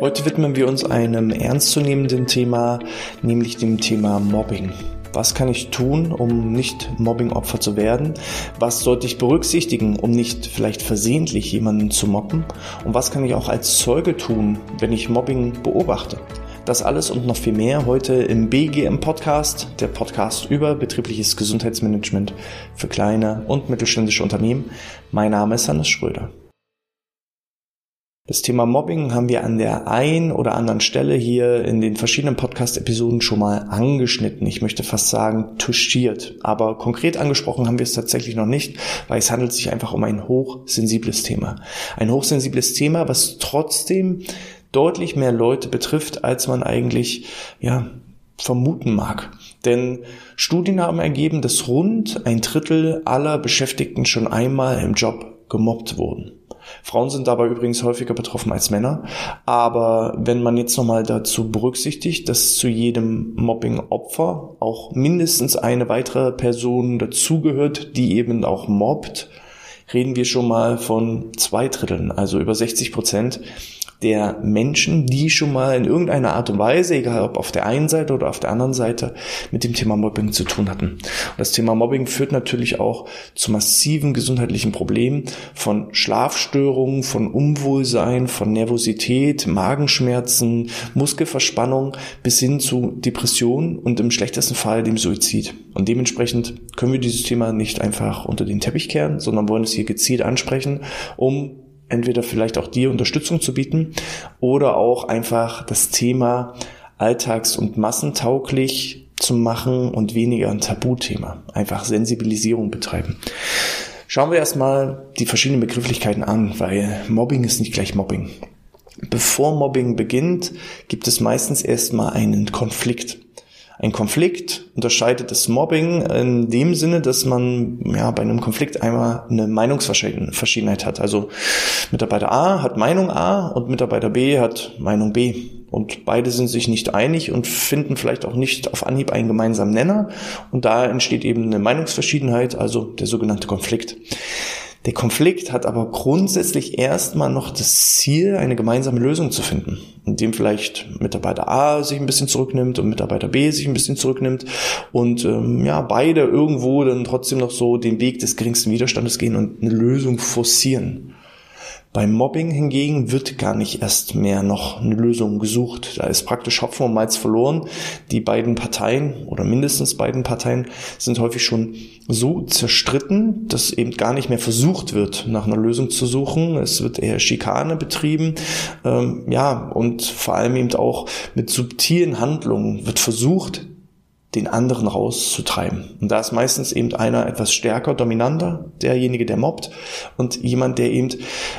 Heute widmen wir uns einem ernstzunehmenden Thema, nämlich dem Thema Mobbing. Was kann ich tun, um nicht Mobbing-Opfer zu werden? Was sollte ich berücksichtigen, um nicht vielleicht versehentlich jemanden zu mobben? Und was kann ich auch als Zeuge tun, wenn ich Mobbing beobachte? Das alles und noch viel mehr heute im BGM Podcast, der Podcast über betriebliches Gesundheitsmanagement für kleine und mittelständische Unternehmen. Mein Name ist Hannes Schröder. Das Thema Mobbing haben wir an der einen oder anderen Stelle hier in den verschiedenen Podcast-Episoden schon mal angeschnitten. Ich möchte fast sagen, touchiert. Aber konkret angesprochen haben wir es tatsächlich noch nicht, weil es handelt sich einfach um ein hochsensibles Thema. Ein hochsensibles Thema, was trotzdem deutlich mehr Leute betrifft, als man eigentlich, ja, vermuten mag. Denn Studien haben ergeben, dass rund ein Drittel aller Beschäftigten schon einmal im Job gemobbt wurden. Frauen sind dabei übrigens häufiger betroffen als Männer. Aber wenn man jetzt nochmal dazu berücksichtigt, dass zu jedem Mobbing-Opfer auch mindestens eine weitere Person dazugehört, die eben auch mobbt, reden wir schon mal von zwei Dritteln, also über 60 Prozent der Menschen, die schon mal in irgendeiner Art und Weise, egal ob auf der einen Seite oder auf der anderen Seite, mit dem Thema Mobbing zu tun hatten. Und das Thema Mobbing führt natürlich auch zu massiven gesundheitlichen Problemen von Schlafstörungen, von Unwohlsein, von Nervosität, Magenschmerzen, Muskelverspannung bis hin zu Depressionen und im schlechtesten Fall dem Suizid. Und dementsprechend können wir dieses Thema nicht einfach unter den Teppich kehren, sondern wollen es hier gezielt ansprechen, um entweder vielleicht auch dir Unterstützung zu bieten oder auch einfach das Thema alltags- und massentauglich zu machen und weniger ein Tabuthema. Einfach Sensibilisierung betreiben. Schauen wir erstmal die verschiedenen Begrifflichkeiten an, weil Mobbing ist nicht gleich Mobbing. Bevor Mobbing beginnt, gibt es meistens erstmal einen Konflikt. Ein Konflikt unterscheidet das Mobbing in dem Sinne, dass man ja bei einem Konflikt einmal eine Meinungsverschiedenheit hat. Also Mitarbeiter A hat Meinung A und Mitarbeiter B hat Meinung B. Und beide sind sich nicht einig und finden vielleicht auch nicht auf Anhieb einen gemeinsamen Nenner. Und da entsteht eben eine Meinungsverschiedenheit, also der sogenannte Konflikt. Der Konflikt hat aber grundsätzlich erstmal noch das Ziel, eine gemeinsame Lösung zu finden, indem vielleicht Mitarbeiter A sich ein bisschen zurücknimmt und Mitarbeiter B sich ein bisschen zurücknimmt und ähm, ja beide irgendwo dann trotzdem noch so den Weg des geringsten Widerstandes gehen und eine Lösung forcieren. Beim Mobbing hingegen wird gar nicht erst mehr noch eine Lösung gesucht. Da ist praktisch Hopfen und Malz verloren. Die beiden Parteien oder mindestens beiden Parteien sind häufig schon so zerstritten, dass eben gar nicht mehr versucht wird, nach einer Lösung zu suchen. Es wird eher Schikane betrieben. Ähm, ja, und vor allem eben auch mit subtilen Handlungen wird versucht, den anderen rauszutreiben. Und da ist meistens eben einer etwas stärker, dominanter, derjenige, der mobbt, und jemand, der eben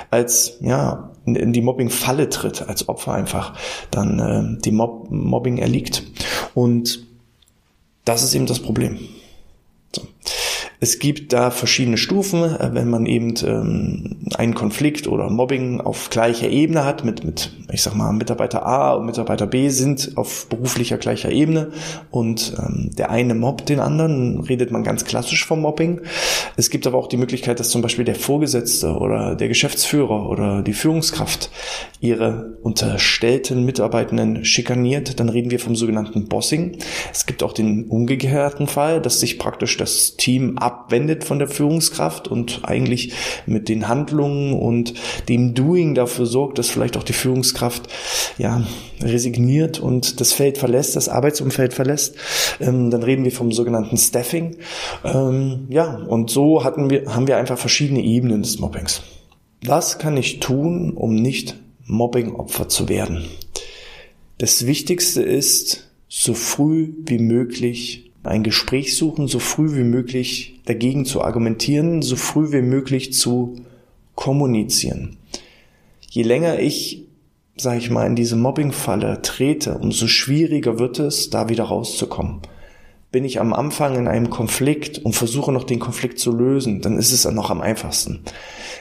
als, ja, in die Mobbing-Falle tritt, als Opfer einfach, dann äh, dem Mob Mobbing erliegt. Und das ist eben das Problem. Es gibt da verschiedene Stufen, äh, wenn man eben ähm, einen Konflikt oder Mobbing auf gleicher Ebene hat, mit, mit, ich sag mal, Mitarbeiter A und Mitarbeiter B sind auf beruflicher gleicher Ebene und ähm, der eine mobbt den anderen, redet man ganz klassisch vom Mobbing. Es gibt aber auch die Möglichkeit, dass zum Beispiel der Vorgesetzte oder der Geschäftsführer oder die Führungskraft ihre unterstellten Mitarbeitenden schikaniert, dann reden wir vom sogenannten Bossing. Es gibt auch den umgekehrten Fall, dass sich praktisch das Team ab abwendet von der Führungskraft und eigentlich mit den Handlungen und dem Doing dafür sorgt, dass vielleicht auch die Führungskraft ja resigniert und das Feld verlässt, das Arbeitsumfeld verlässt. Ähm, dann reden wir vom sogenannten Staffing. Ähm, ja, und so hatten wir, haben wir einfach verschiedene Ebenen des Mobbings. Was kann ich tun, um nicht Mobbing-Opfer zu werden? Das Wichtigste ist, so früh wie möglich ein Gespräch suchen, so früh wie möglich dagegen zu argumentieren, so früh wie möglich zu kommunizieren. Je länger ich, sage ich mal, in diese Mobbing-Falle trete, umso schwieriger wird es, da wieder rauszukommen. Bin ich am Anfang in einem Konflikt und versuche noch den Konflikt zu lösen, dann ist es noch am einfachsten.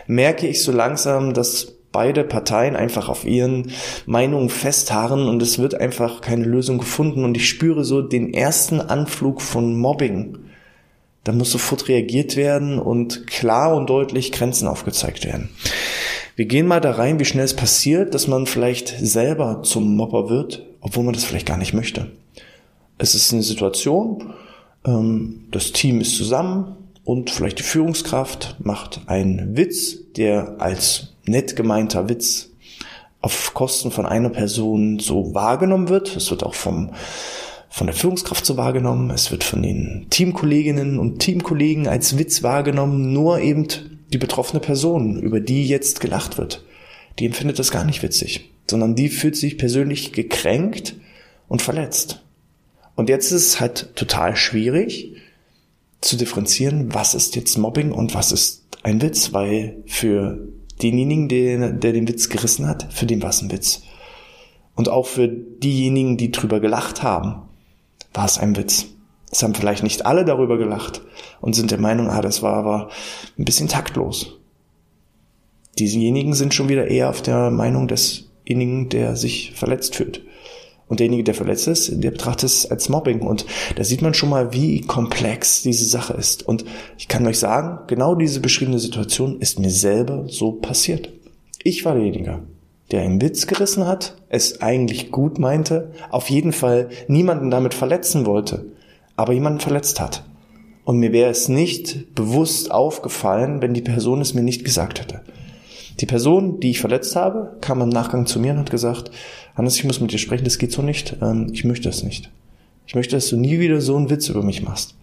Merke ich so langsam, dass beide Parteien einfach auf ihren Meinungen festharren und es wird einfach keine Lösung gefunden und ich spüre so den ersten Anflug von Mobbing dann muss sofort reagiert werden und klar und deutlich Grenzen aufgezeigt werden. Wir gehen mal da rein, wie schnell es passiert, dass man vielleicht selber zum Mobber wird, obwohl man das vielleicht gar nicht möchte. Es ist eine Situation, ähm, das Team ist zusammen und vielleicht die Führungskraft macht einen Witz, der als nett gemeinter Witz auf Kosten von einer Person so wahrgenommen wird. Es wird auch vom von der Führungskraft so wahrgenommen, es wird von den Teamkolleginnen und Teamkollegen als Witz wahrgenommen, nur eben die betroffene Person, über die jetzt gelacht wird, die empfindet das gar nicht witzig, sondern die fühlt sich persönlich gekränkt und verletzt. Und jetzt ist es halt total schwierig zu differenzieren, was ist jetzt Mobbing und was ist ein Witz, weil für denjenigen, der, der den Witz gerissen hat, für den war es ein Witz. Und auch für diejenigen, die drüber gelacht haben, war es ein Witz. Es haben vielleicht nicht alle darüber gelacht und sind der Meinung, ah, das war aber ein bisschen taktlos. Diesejenigen sind schon wieder eher auf der Meinung desjenigen, der sich verletzt fühlt. Und derjenige, der verletzt ist, der betrachtet es als Mobbing. Und da sieht man schon mal, wie komplex diese Sache ist. Und ich kann euch sagen, genau diese beschriebene Situation ist mir selber so passiert. Ich war derjenige, der einen Witz gerissen hat, es eigentlich gut meinte, auf jeden Fall niemanden damit verletzen wollte, aber jemanden verletzt hat. Und mir wäre es nicht bewusst aufgefallen, wenn die Person es mir nicht gesagt hätte. Die Person, die ich verletzt habe, kam im Nachgang zu mir und hat gesagt, Hannes, ich muss mit dir sprechen, das geht so nicht, ähm, ich möchte es nicht. Ich möchte, dass du nie wieder so einen Witz über mich machst.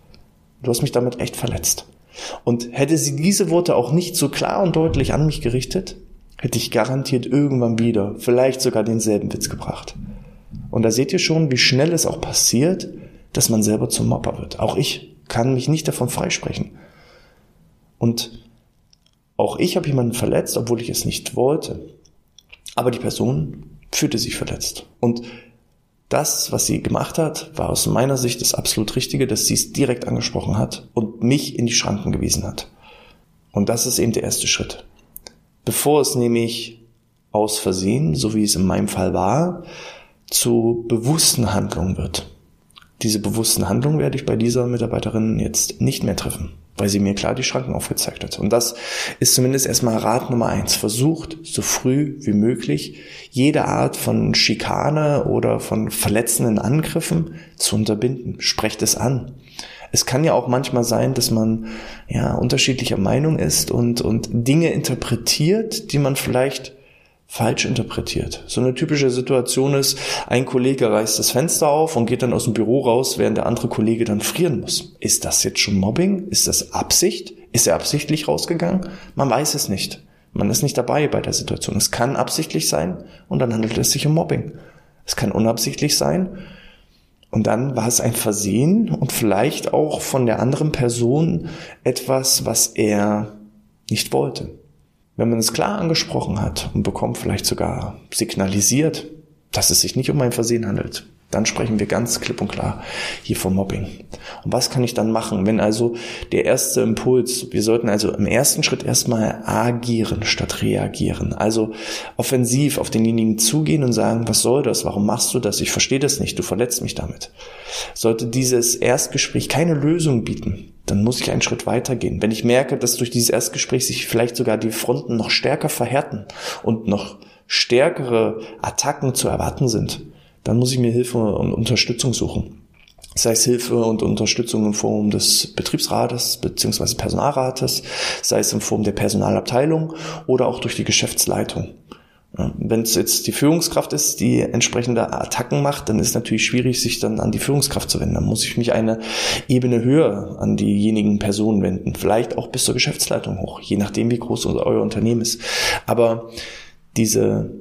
Du hast mich damit echt verletzt. Und hätte sie diese Worte auch nicht so klar und deutlich an mich gerichtet, hätte ich garantiert irgendwann wieder, vielleicht sogar denselben Witz gebracht. Und da seht ihr schon, wie schnell es auch passiert, dass man selber zum Mopper wird. Auch ich kann mich nicht davon freisprechen. Und auch ich habe jemanden verletzt, obwohl ich es nicht wollte. Aber die Person fühlte sich verletzt. Und das, was sie gemacht hat, war aus meiner Sicht das absolut Richtige, dass sie es direkt angesprochen hat und mich in die Schranken gewiesen hat. Und das ist eben der erste Schritt. Bevor es nämlich aus Versehen, so wie es in meinem Fall war, zu bewussten Handlungen wird. Diese bewussten Handlungen werde ich bei dieser Mitarbeiterin jetzt nicht mehr treffen, weil sie mir klar die Schranken aufgezeigt hat. Und das ist zumindest erstmal Rat Nummer eins. Versucht so früh wie möglich jede Art von Schikane oder von verletzenden Angriffen zu unterbinden. Sprecht es an. Es kann ja auch manchmal sein, dass man ja unterschiedlicher Meinung ist und, und Dinge interpretiert, die man vielleicht falsch interpretiert. So eine typische Situation ist, ein Kollege reißt das Fenster auf und geht dann aus dem Büro raus, während der andere Kollege dann frieren muss. Ist das jetzt schon Mobbing? Ist das Absicht? Ist er absichtlich rausgegangen? Man weiß es nicht. Man ist nicht dabei bei der Situation. Es kann absichtlich sein und dann handelt es sich um Mobbing. Es kann unabsichtlich sein und dann war es ein Versehen und vielleicht auch von der anderen Person etwas, was er nicht wollte. Wenn man es klar angesprochen hat und bekommt vielleicht sogar signalisiert, dass es sich nicht um ein Versehen handelt, dann sprechen wir ganz klipp und klar hier vom Mobbing. Und was kann ich dann machen, wenn also der erste Impuls, wir sollten also im ersten Schritt erstmal agieren statt reagieren. Also offensiv auf denjenigen zugehen und sagen, was soll das? Warum machst du das? Ich verstehe das nicht. Du verletzt mich damit. Sollte dieses Erstgespräch keine Lösung bieten, dann muss ich einen Schritt weitergehen. Wenn ich merke, dass durch dieses Erstgespräch sich vielleicht sogar die Fronten noch stärker verhärten und noch stärkere Attacken zu erwarten sind, dann muss ich mir Hilfe und Unterstützung suchen. Sei es Hilfe und Unterstützung in Form des Betriebsrates bzw. Personalrates, sei es in Form der Personalabteilung oder auch durch die Geschäftsleitung. Wenn es jetzt die Führungskraft ist, die entsprechende Attacken macht, dann ist natürlich schwierig, sich dann an die Führungskraft zu wenden. Dann muss ich mich eine Ebene höher an diejenigen Personen wenden. Vielleicht auch bis zur Geschäftsleitung hoch, je nachdem, wie groß euer Unternehmen ist. Aber diese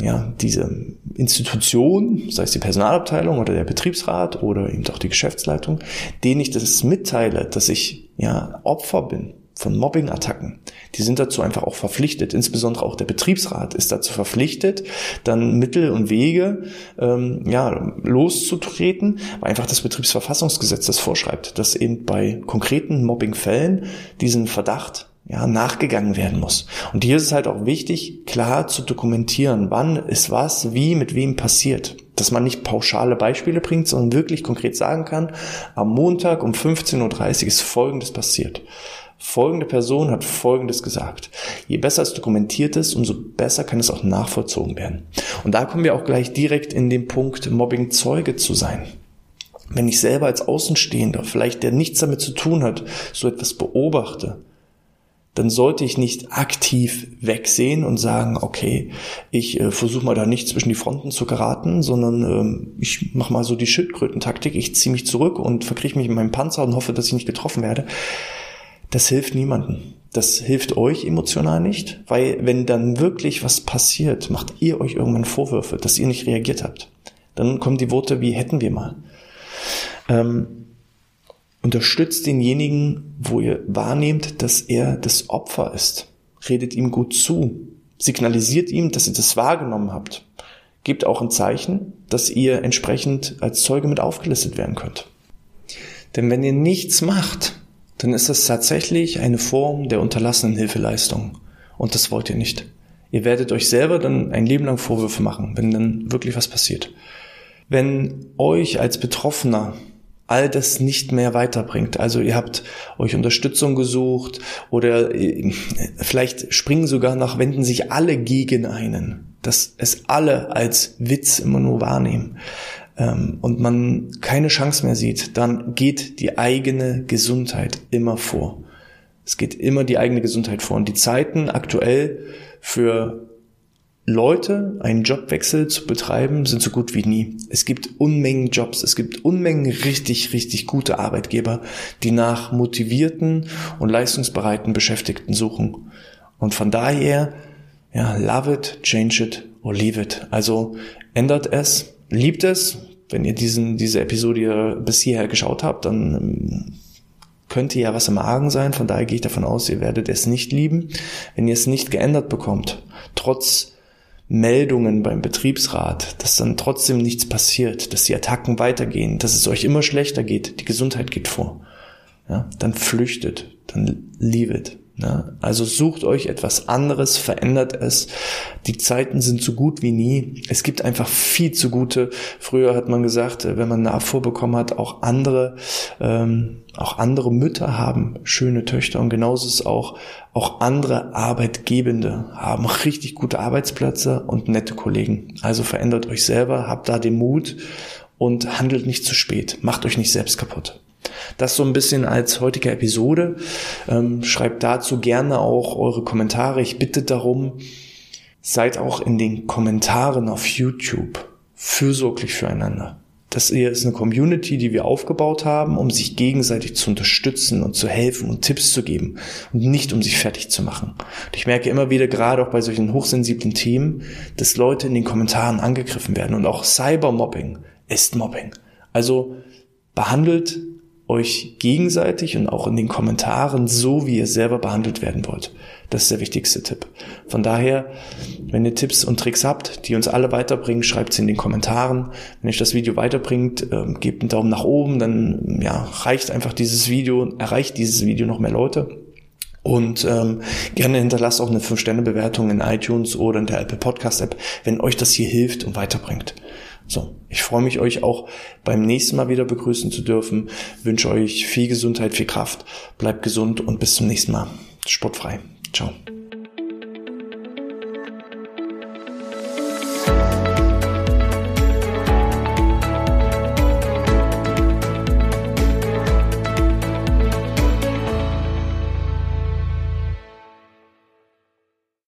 ja, diese Institution, sei es die Personalabteilung oder der Betriebsrat oder eben auch die Geschäftsleitung, denen ich das mitteile, dass ich ja Opfer bin von Mobbing-Attacken. Die sind dazu einfach auch verpflichtet. Insbesondere auch der Betriebsrat ist dazu verpflichtet, dann Mittel und Wege ähm, ja, loszutreten, weil einfach das Betriebsverfassungsgesetz das vorschreibt, dass eben bei konkreten Mobbing-Fällen diesen Verdacht ja, nachgegangen werden muss. Und hier ist es halt auch wichtig, klar zu dokumentieren, wann ist was, wie, mit wem passiert. dass man nicht pauschale Beispiele bringt, sondern wirklich konkret sagen kann, am Montag um 15.30 Uhr ist Folgendes passiert. Folgende Person hat Folgendes gesagt. Je besser es dokumentiert ist, umso besser kann es auch nachvollzogen werden. Und da kommen wir auch gleich direkt in den Punkt, Mobbing Zeuge zu sein. Wenn ich selber als Außenstehender, vielleicht der nichts damit zu tun hat, so etwas beobachte, dann sollte ich nicht aktiv wegsehen und sagen, okay, ich äh, versuche mal da nicht zwischen die Fronten zu geraten, sondern ähm, ich mache mal so die Schildkrötentaktik, ich ziehe mich zurück und verkrieche mich in meinem Panzer und hoffe, dass ich nicht getroffen werde. Das hilft niemandem. Das hilft euch emotional nicht, weil wenn dann wirklich was passiert, macht ihr euch irgendwann Vorwürfe, dass ihr nicht reagiert habt. Dann kommen die Worte wie hätten wir mal. Ähm, Unterstützt denjenigen, wo ihr wahrnehmt, dass er das Opfer ist. Redet ihm gut zu. Signalisiert ihm, dass ihr das wahrgenommen habt. Gebt auch ein Zeichen, dass ihr entsprechend als Zeuge mit aufgelistet werden könnt. Denn wenn ihr nichts macht, dann ist das tatsächlich eine Form der unterlassenen Hilfeleistung. Und das wollt ihr nicht. Ihr werdet euch selber dann ein Leben lang Vorwürfe machen, wenn dann wirklich was passiert. Wenn euch als Betroffener all das nicht mehr weiterbringt. Also ihr habt euch Unterstützung gesucht oder äh, vielleicht springen sogar nach, wenden sich alle gegen einen, dass es alle als Witz immer nur wahrnehmen ähm, und man keine Chance mehr sieht, dann geht die eigene Gesundheit immer vor. Es geht immer die eigene Gesundheit vor. Und die Zeiten aktuell für Leute, einen Jobwechsel zu betreiben, sind so gut wie nie. Es gibt Unmengen Jobs, es gibt Unmengen richtig, richtig gute Arbeitgeber, die nach motivierten und leistungsbereiten Beschäftigten suchen. Und von daher, ja, love it, change it or leave it. Also ändert es, liebt es. Wenn ihr diesen, diese Episode bis hierher geschaut habt, dann ähm, könnte ja was im Argen sein. Von daher gehe ich davon aus, ihr werdet es nicht lieben. Wenn ihr es nicht geändert bekommt, trotz Meldungen beim Betriebsrat, dass dann trotzdem nichts passiert, dass die Attacken weitergehen, dass es euch immer schlechter geht, die Gesundheit geht vor, ja, dann flüchtet, dann leave it. Ja, also sucht euch etwas anderes, verändert es. Die Zeiten sind so gut wie nie. Es gibt einfach viel zu gute. Früher hat man gesagt, wenn man eine Abfuhr bekommen hat, auch andere, ähm, auch andere Mütter haben schöne Töchter und genauso ist auch, auch andere Arbeitgebende haben richtig gute Arbeitsplätze und nette Kollegen. Also verändert euch selber, habt da den Mut und handelt nicht zu spät. Macht euch nicht selbst kaputt. Das so ein bisschen als heutige Episode. Ähm, schreibt dazu gerne auch eure Kommentare. Ich bitte darum, seid auch in den Kommentaren auf YouTube fürsorglich füreinander. Das hier ist eine Community, die wir aufgebaut haben, um sich gegenseitig zu unterstützen und zu helfen und Tipps zu geben und nicht um sich fertig zu machen. Und ich merke immer wieder, gerade auch bei solchen hochsensiblen Themen, dass Leute in den Kommentaren angegriffen werden und auch Cybermobbing ist Mobbing. Also behandelt euch gegenseitig und auch in den Kommentaren so, wie ihr selber behandelt werden wollt. Das ist der wichtigste Tipp. Von daher, wenn ihr Tipps und Tricks habt, die uns alle weiterbringen, schreibt sie in den Kommentaren. Wenn euch das Video weiterbringt, ähm, gebt einen Daumen nach oben, dann ja, reicht einfach dieses Video, erreicht dieses Video noch mehr Leute. Und ähm, gerne hinterlasst auch eine 5-Sterne-Bewertung in iTunes oder in der Apple Podcast App, wenn euch das hier hilft und weiterbringt. So, ich freue mich, euch auch beim nächsten Mal wieder begrüßen zu dürfen. Wünsche euch viel Gesundheit, viel Kraft, bleibt gesund und bis zum nächsten Mal. Sportfrei. Ciao.